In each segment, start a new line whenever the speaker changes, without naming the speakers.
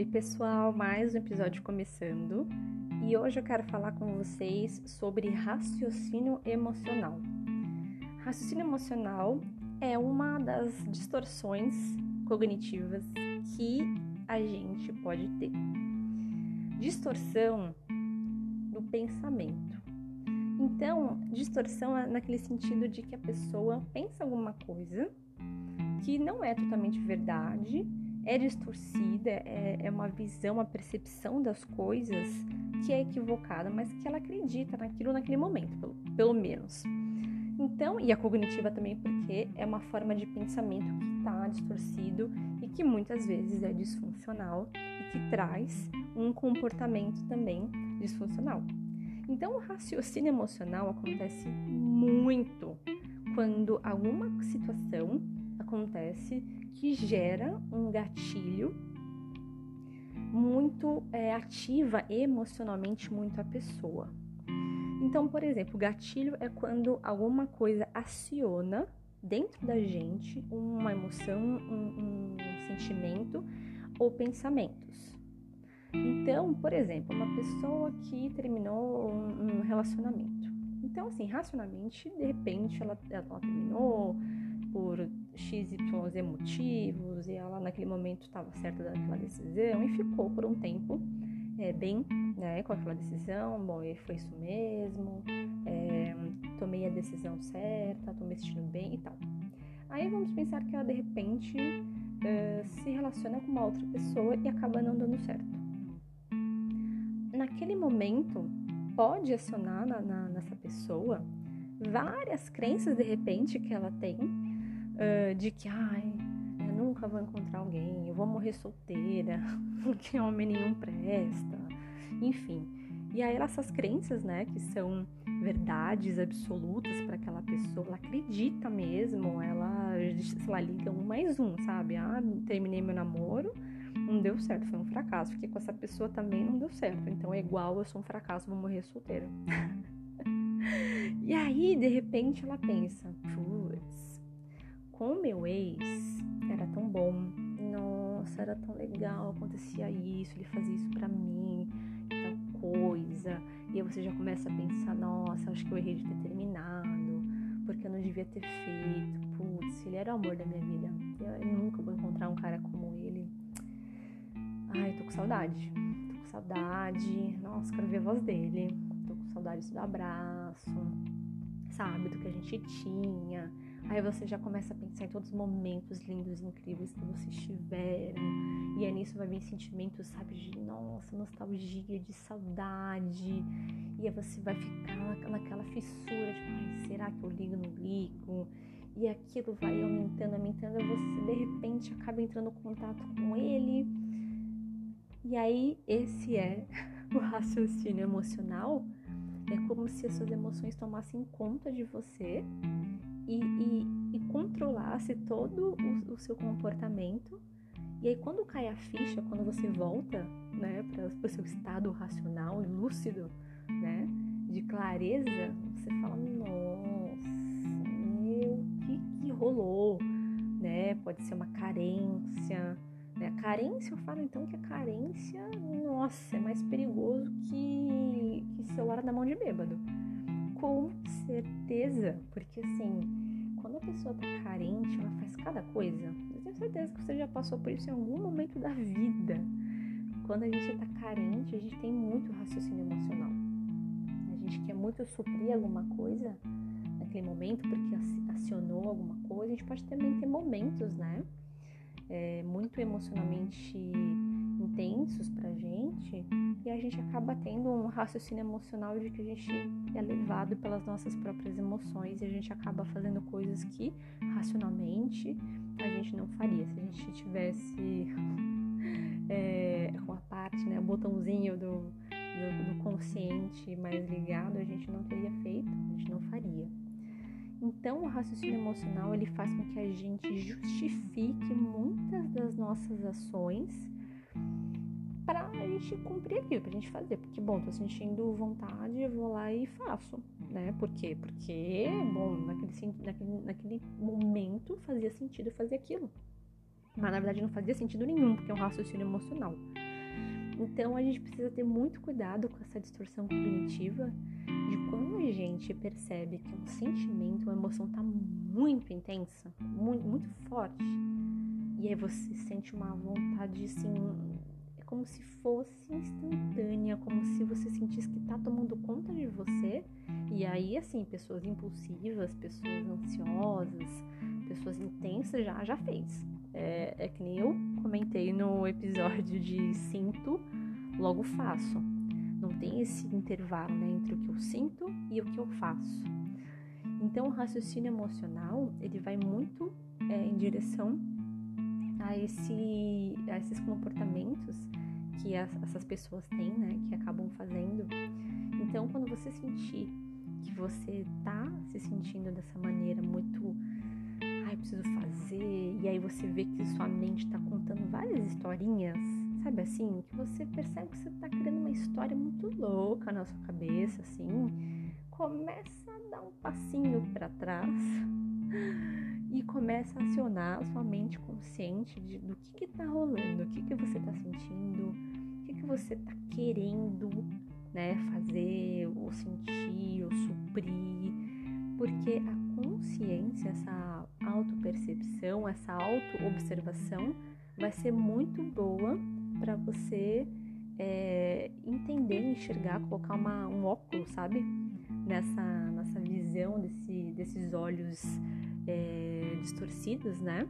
Oi, pessoal, mais um episódio começando e hoje eu quero falar com vocês sobre raciocínio emocional. Raciocínio emocional é uma das distorções cognitivas que a gente pode ter. Distorção do pensamento. Então, distorção é naquele sentido de que a pessoa pensa alguma coisa que não é totalmente verdade é distorcida, é, é uma visão, uma percepção das coisas que é equivocada, mas que ela acredita naquilo naquele momento, pelo, pelo menos. Então, e a cognitiva também, porque é uma forma de pensamento que está distorcido e que muitas vezes é disfuncional e que traz um comportamento também disfuncional. Então, o raciocínio emocional acontece muito quando alguma situação acontece que gera um gatilho muito é, ativa emocionalmente muito a pessoa. Então, por exemplo, gatilho é quando alguma coisa aciona dentro da gente uma emoção, um, um sentimento ou pensamentos. Então, por exemplo, uma pessoa que terminou um, um relacionamento. Então, assim, racionalmente, de repente, ela, ela terminou, por x, y emotivos e ela naquele momento estava certa daquela decisão e ficou por um tempo é, bem né, com aquela decisão. Bom, foi isso mesmo, é, tomei a decisão certa, estou me sentindo bem e tal. Aí vamos pensar que ela de repente é, se relaciona com uma outra pessoa e acaba não dando certo. Naquele momento, pode acionar na, na, pessoa várias crenças de repente que ela tem uh, de que, ai, eu nunca vou encontrar alguém, eu vou morrer solteira, porque homem nenhum presta, enfim. E aí essas crenças, né, que são verdades absolutas para aquela pessoa, ela acredita mesmo, ela, sei lá, liga um mais um, sabe? Ah, terminei meu namoro, não deu certo, foi um fracasso, porque com essa pessoa também não deu certo, então é igual, eu sou um fracasso, vou morrer solteira. e aí, de repente, ela pensa, putz, com o meu ex era tão bom. Nossa, era tão legal, acontecia isso, ele fazia isso para mim, tal coisa. E aí você já começa a pensar, nossa, acho que eu errei de ter terminado, porque eu não devia ter feito. Putz, ele era o amor da minha vida. Eu, nunca vou encontrar um cara como ele. Ai, tô com saudade. Tô com saudade. Nossa, quero ver a voz dele. Tô com saudade do abraço, sabe? Do que a gente tinha Aí você já começa a pensar em todos os momentos lindos e incríveis que vocês tiveram. E aí nisso vai vir sentimentos, sabe, de nossa, nostalgia, de saudade. E aí você vai ficar naquela fissura, tipo, ai, será que eu ligo, não ligo? E aquilo vai aumentando, aumentando, e você de repente acaba entrando em contato com ele. E aí esse é o raciocínio emocional. É como se as suas emoções tomassem conta de você e, e, e controlasse todo o, o, seu comportamento. E aí, quando cai a ficha, quando você volta né, para o seu estado racional e lúcido, né, de clareza, você fala: Nossa, meu, o que, que rolou? Né? Pode ser uma carência. Né? A carência, eu falo então que a carência, nossa, é mais perigoso que, que celular na mão de bêbado com certeza, porque assim, quando a pessoa tá carente, ela faz cada coisa. Eu tenho certeza que você já passou por isso em algum momento da vida. Quando a gente tá carente, a gente tem muito raciocínio emocional. A gente quer muito suprir alguma coisa naquele momento porque acionou alguma coisa. A gente pode também ter momentos, né? É, muito emocionalmente intensos pra gente e a gente acaba tendo um raciocínio emocional de que a gente é levado pelas nossas próprias emoções e a gente acaba fazendo coisas que racionalmente a gente não faria. Se a gente tivesse é, com a parte, né, o botãozinho do, do, do consciente mais ligado, a gente não teria feito, a gente não faria. Então, o raciocínio emocional ele faz com que a gente justifique muitas das nossas ações para a gente cumprir aquilo, para a gente fazer. Porque, bom, tô sentindo vontade, eu vou lá e faço, né? Por quê? Porque, bom, naquele, naquele, naquele momento fazia sentido fazer aquilo. Mas na verdade não fazia sentido nenhum, porque é um raciocínio emocional. Então a gente precisa ter muito cuidado com essa distorção cognitiva de gente percebe que um sentimento, uma emoção está muito intensa, muito, muito forte, e aí você sente uma vontade assim, é como se fosse instantânea, como se você sentisse que tá tomando conta de você. E aí, assim, pessoas impulsivas, pessoas ansiosas, pessoas intensas já já fez. É, é que nem eu comentei no episódio de sinto, logo faço. Não tem esse intervalo né, entre o que eu sinto e o que eu faço. Então, o raciocínio emocional ele vai muito é, em direção a, esse, a esses comportamentos que as, essas pessoas têm, né? Que acabam fazendo. Então, quando você sentir que você tá se sentindo dessa maneira muito ai, preciso fazer, e aí você vê que sua mente tá contando várias historinhas, sabe assim, que você percebe que você tá criando uma história muito louca na sua cabeça, assim, começa a dar um passinho para trás e começa a acionar a sua mente consciente de, do que está rolando, o que, que você está sentindo, o que, que você está querendo né, fazer, ou sentir, ou suprir, porque a consciência, essa autopercepção, essa autoobservação vai ser muito boa para você é, entender, enxergar, colocar uma, um óculos, sabe? Nessa, nessa visão desse, desses olhos é, distorcidos, né?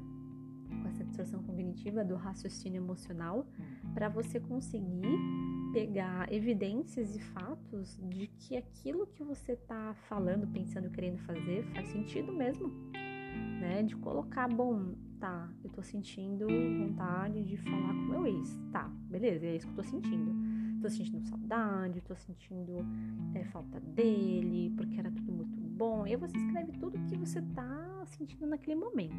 Com essa distorção cognitiva do raciocínio emocional, para você conseguir pegar evidências e fatos de que aquilo que você está falando, pensando, querendo fazer faz sentido mesmo, né? De colocar, bom, tá, eu tô sentindo vontade de falar com meu ex, tá, beleza, é isso que eu tô sentindo. Tô sentindo saudade, tô sentindo é, falta dele, porque era tudo muito bom. E aí você escreve tudo que você tá sentindo naquele momento.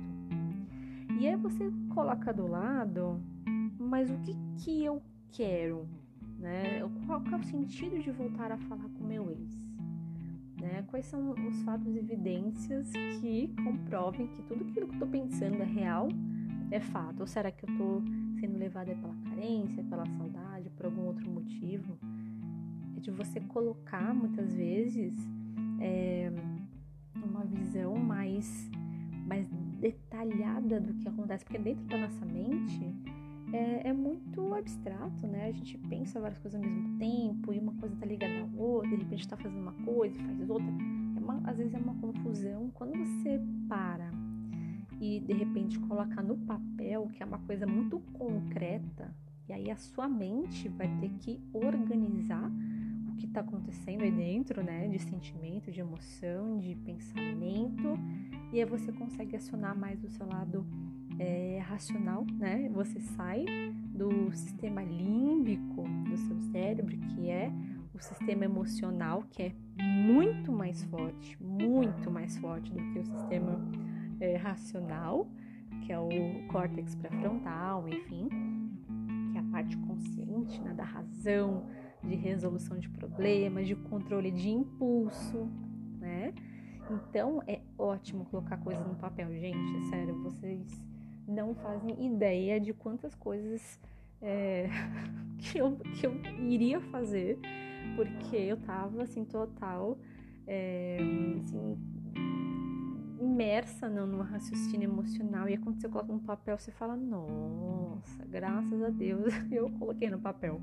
E aí você coloca do lado, mas o que que eu quero, né? Qual, qual é o sentido de voltar a falar com meu ex? Quais são os fatos e evidências que comprovem que tudo aquilo que eu tô pensando é real, é fato? Ou será que eu tô sendo levada pela carência, pela saudade, por algum outro motivo? É de você colocar muitas vezes é, uma visão mais, mais detalhada do que acontece, porque dentro da nossa mente é, é, muito abstrato, né? A gente pensa várias coisas ao mesmo tempo e uma coisa tá ligada à outra, de repente tá fazendo uma coisa e faz outra. É uma, às vezes é uma confusão. Quando você para e de repente coloca no papel, que é uma coisa muito concreta, e aí a sua mente vai ter que organizar o que está acontecendo aí dentro, né? De sentimento, de emoção, de pensamento, e aí você consegue acionar mais o seu lado é, racional, né? Você sai do sistema límbico do seu cérebro, que é o sistema emocional, que é muito mais forte, muito mais forte do que o sistema é, racional, que é o córtex pré-frontal, enfim, que é a parte consciente né, da razão, de resolução de problemas, de controle de impulso, né? Então é ótimo colocar coisas no papel, gente. É sério, vocês não fazem ideia de quantas coisas é, que, eu, que eu iria fazer, porque eu tava assim, total, é, assim, imersa no, no, raciocínio emocional. E quando você coloca no papel, você fala, nossa, graças a Deus eu coloquei no papel.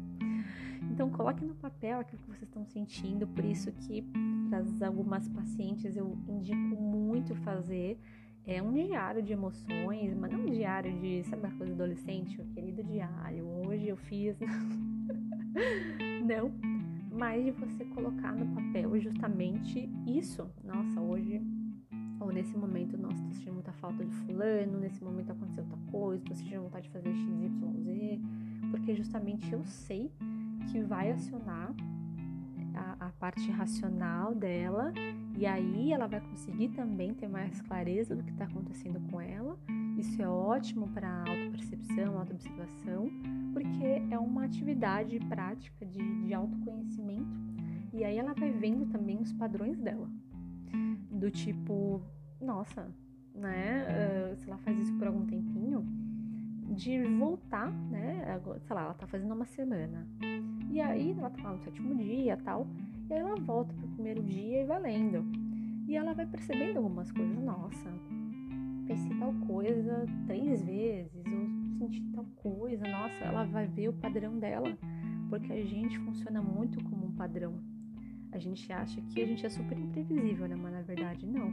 Então coloque no papel aquilo que vocês estão sentindo, por isso que para algumas pacientes eu indico muito fazer é um diário de emoções, mas não um diário de, sabe a coisa adolescente, o querido diário, hoje eu fiz. não, mas de você colocar no papel justamente isso. Nossa, hoje, ou nesse momento, nossa, tô sentindo muita falta de fulano, nesse momento aconteceu outra coisa, tô sentindo vontade de fazer XYZ, porque justamente eu sei que vai acionar a, a parte racional dela e aí ela vai conseguir também ter mais clareza do que está acontecendo com ela. Isso é ótimo para a autopercepção, autoobservação, porque é uma atividade prática de, de autoconhecimento. E aí ela vai vendo também os padrões dela. Do tipo, nossa, né? Uh, se ela faz isso por algum tempinho, de voltar, né? Sei lá, ela tá fazendo uma semana. E aí ela tá lá no sétimo dia tal. E aí ela volta pro primeiro dia e vai lendo. E ela vai percebendo algumas coisas. Nossa, pensei tal coisa três vezes, ou senti tal coisa. Nossa, ela vai ver o padrão dela. Porque a gente funciona muito como um padrão. A gente acha que a gente é super imprevisível, né? Mas na verdade não.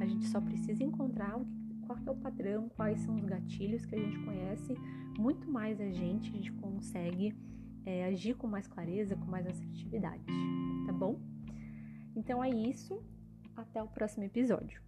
A gente só precisa encontrar qual é o padrão, quais são os gatilhos que a gente conhece, muito mais a gente, a gente consegue é, agir com mais clareza, com mais assertividade, tá bom? Então é isso, até o próximo episódio.